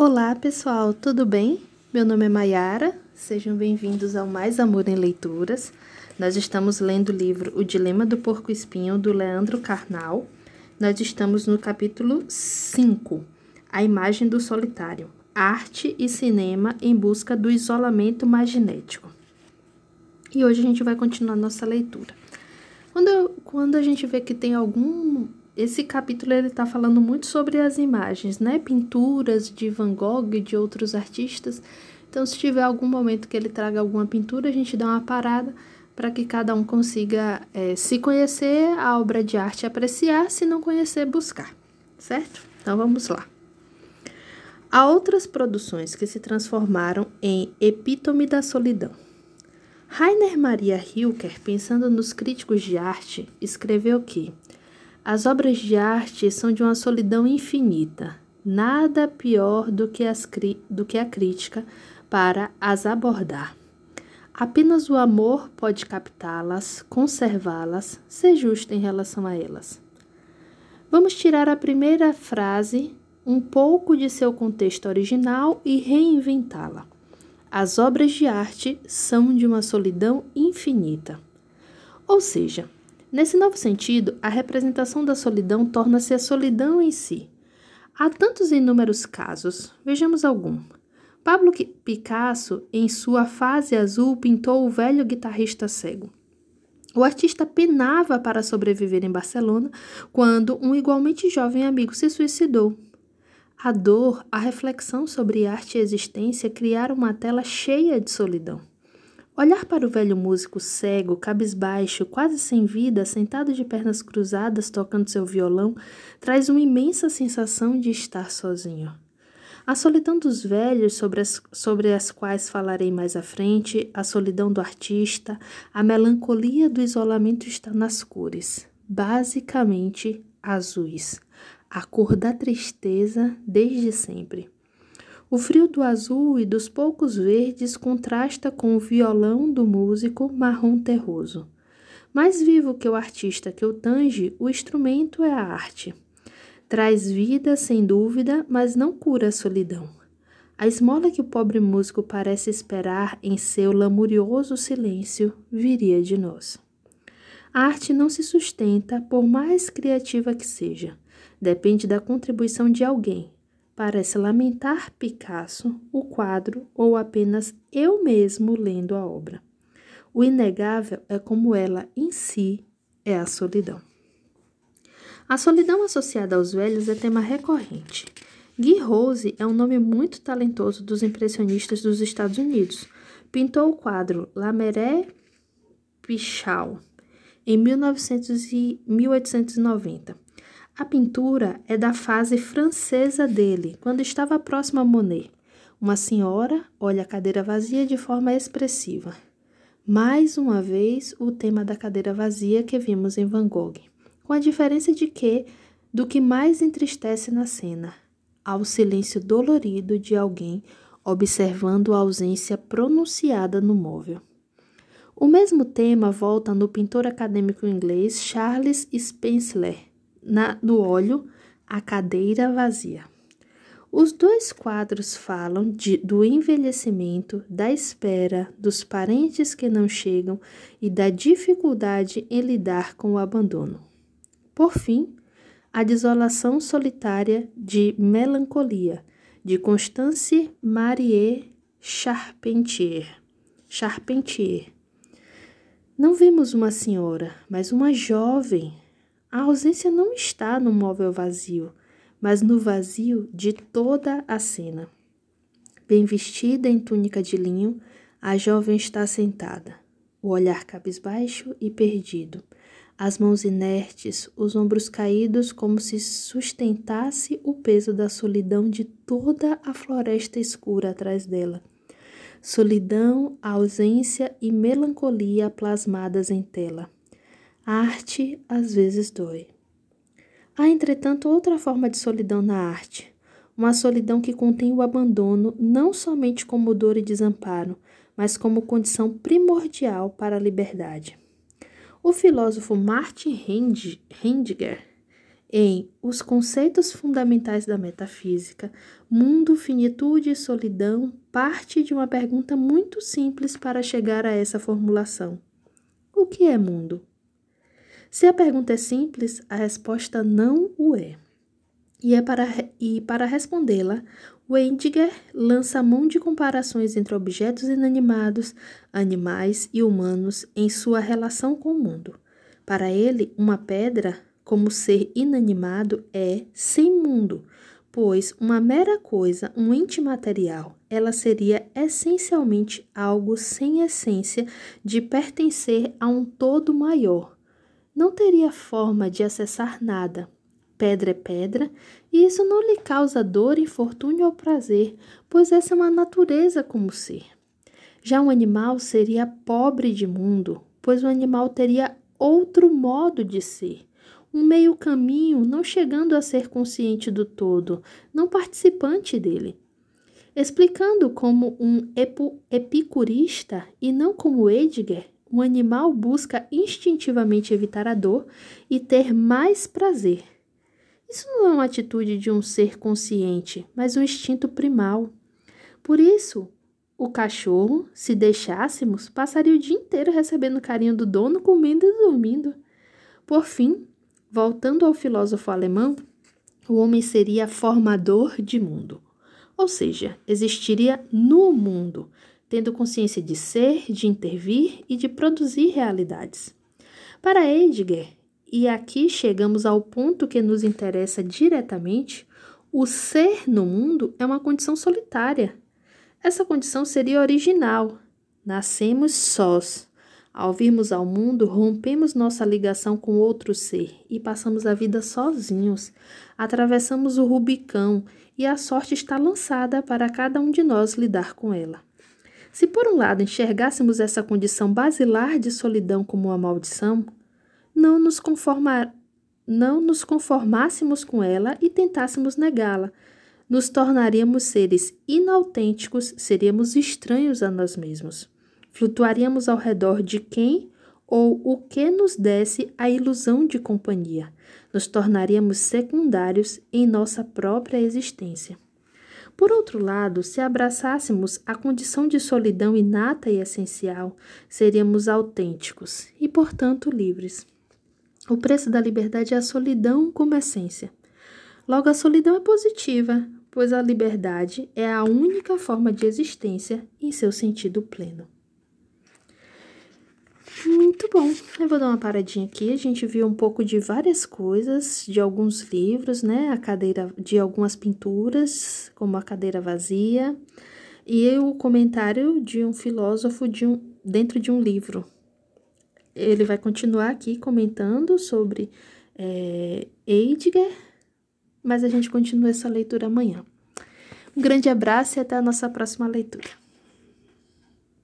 Olá pessoal, tudo bem? Meu nome é Maiara, sejam bem-vindos ao Mais Amor em Leituras. Nós estamos lendo o livro O Dilema do Porco Espinho, do Leandro Carnal. Nós estamos no capítulo 5, A Imagem do Solitário, Arte e Cinema em Busca do Isolamento Magnético. E hoje a gente vai continuar nossa leitura. Quando, quando a gente vê que tem algum esse capítulo ele está falando muito sobre as imagens, né? Pinturas de Van Gogh e de outros artistas. Então, se tiver algum momento que ele traga alguma pintura, a gente dá uma parada para que cada um consiga é, se conhecer a obra de arte, apreciar, se não conhecer, buscar, certo? Então, vamos lá. Há outras produções que se transformaram em epítome da solidão. Rainer Maria Hilker, pensando nos críticos de arte, escreveu que as obras de arte são de uma solidão infinita, nada pior do que, as, do que a crítica para as abordar. Apenas o amor pode captá-las, conservá-las, ser justo em relação a elas. Vamos tirar a primeira frase, um pouco de seu contexto original e reinventá-la. As obras de arte são de uma solidão infinita. Ou seja, Nesse novo sentido, a representação da solidão torna-se a solidão em si. Há tantos inúmeros casos, vejamos algum. Pablo Picasso, em sua fase azul, pintou o velho guitarrista cego. O artista penava para sobreviver em Barcelona quando um igualmente jovem amigo se suicidou. A dor, a reflexão sobre arte e existência criaram uma tela cheia de solidão. Olhar para o velho músico cego, cabisbaixo, quase sem vida, sentado de pernas cruzadas tocando seu violão, traz uma imensa sensação de estar sozinho. A solidão dos velhos, sobre as, sobre as quais falarei mais à frente, a solidão do artista, a melancolia do isolamento está nas cores, basicamente azuis, a cor da tristeza desde sempre. O frio do azul e dos poucos verdes contrasta com o violão do músico marrom terroso. Mais vivo que o artista que o tange, o instrumento é a arte. Traz vida, sem dúvida, mas não cura a solidão. A esmola que o pobre músico parece esperar em seu lamurioso silêncio viria de nós. A arte não se sustenta, por mais criativa que seja. Depende da contribuição de alguém, Parece lamentar Picasso, o quadro ou apenas eu mesmo lendo a obra. O inegável é como ela em si é a solidão. A solidão associada aos velhos é tema recorrente. Guy Rose é um nome muito talentoso dos impressionistas dos Estados Unidos. Pintou o quadro La Marée Pichal em 1900 e 1890. A pintura é da fase francesa dele, quando estava próximo a Monet. Uma senhora olha a cadeira vazia de forma expressiva. Mais uma vez, o tema da cadeira vazia que vimos em Van Gogh, com a diferença de que, do que mais entristece na cena, ao silêncio dolorido de alguém observando a ausência pronunciada no móvel. O mesmo tema volta no pintor acadêmico inglês Charles Spencer, na, no óleo a cadeira vazia. Os dois quadros falam de, do envelhecimento, da espera, dos parentes que não chegam e da dificuldade em lidar com o abandono. Por fim, a desolação solitária de melancolia, de Constance Marie Charpentier. Charpentier. Não vemos uma senhora, mas uma jovem a ausência não está no móvel vazio, mas no vazio de toda a cena. Bem vestida em túnica de linho, a jovem está sentada, o olhar cabisbaixo e perdido, as mãos inertes, os ombros caídos, como se sustentasse o peso da solidão de toda a floresta escura atrás dela. Solidão, ausência e melancolia plasmadas em tela. A arte às vezes dói. Há, entretanto, outra forma de solidão na arte, uma solidão que contém o abandono não somente como dor e desamparo, mas como condição primordial para a liberdade. O filósofo Martin Heidegger, em Os Conceitos Fundamentais da Metafísica, Mundo, Finitude e Solidão parte de uma pergunta muito simples para chegar a essa formulação: O que é mundo? Se a pergunta é simples, a resposta não o é. E, é para, e para respondê-la, Wendiger lança mão de comparações entre objetos inanimados, animais e humanos em sua relação com o mundo. Para ele, uma pedra, como ser inanimado, é sem mundo, pois uma mera coisa, um ente material, ela seria essencialmente algo sem essência de pertencer a um todo maior. Não teria forma de acessar nada. Pedra é pedra, e isso não lhe causa dor, infortúnio ou prazer, pois essa é uma natureza como ser. Já um animal seria pobre de mundo, pois o animal teria outro modo de ser um meio caminho, não chegando a ser consciente do todo, não participante dele. Explicando como um epicurista e não como Edgar, o animal busca instintivamente evitar a dor e ter mais prazer. Isso não é uma atitude de um ser consciente, mas um instinto primal. Por isso, o cachorro, se deixássemos, passaria o dia inteiro recebendo carinho do dono, comendo e dormindo. Por fim, Voltando ao filósofo alemão, o homem seria formador de mundo, ou seja, existiria no mundo, tendo consciência de ser, de intervir e de produzir realidades. Para Heidegger, e aqui chegamos ao ponto que nos interessa diretamente, o ser no mundo é uma condição solitária. Essa condição seria original. Nascemos sós, ao virmos ao mundo, rompemos nossa ligação com outro ser e passamos a vida sozinhos. Atravessamos o Rubicão e a sorte está lançada para cada um de nós lidar com ela. Se por um lado enxergássemos essa condição basilar de solidão como uma maldição, não nos, conformar, não nos conformássemos com ela e tentássemos negá-la, nos tornaríamos seres inautênticos, seríamos estranhos a nós mesmos. Flutuaríamos ao redor de quem ou o que nos desse a ilusão de companhia. Nos tornaríamos secundários em nossa própria existência. Por outro lado, se abraçássemos a condição de solidão inata e essencial, seríamos autênticos e, portanto, livres. O preço da liberdade é a solidão como essência. Logo, a solidão é positiva, pois a liberdade é a única forma de existência em seu sentido pleno. Muito bom. Eu vou dar uma paradinha aqui. A gente viu um pouco de várias coisas, de alguns livros, né? A cadeira de algumas pinturas, como a cadeira vazia, e o comentário de um filósofo de um, dentro de um livro. Ele vai continuar aqui comentando sobre é, mas a gente continua essa leitura amanhã. Um grande abraço e até a nossa próxima leitura.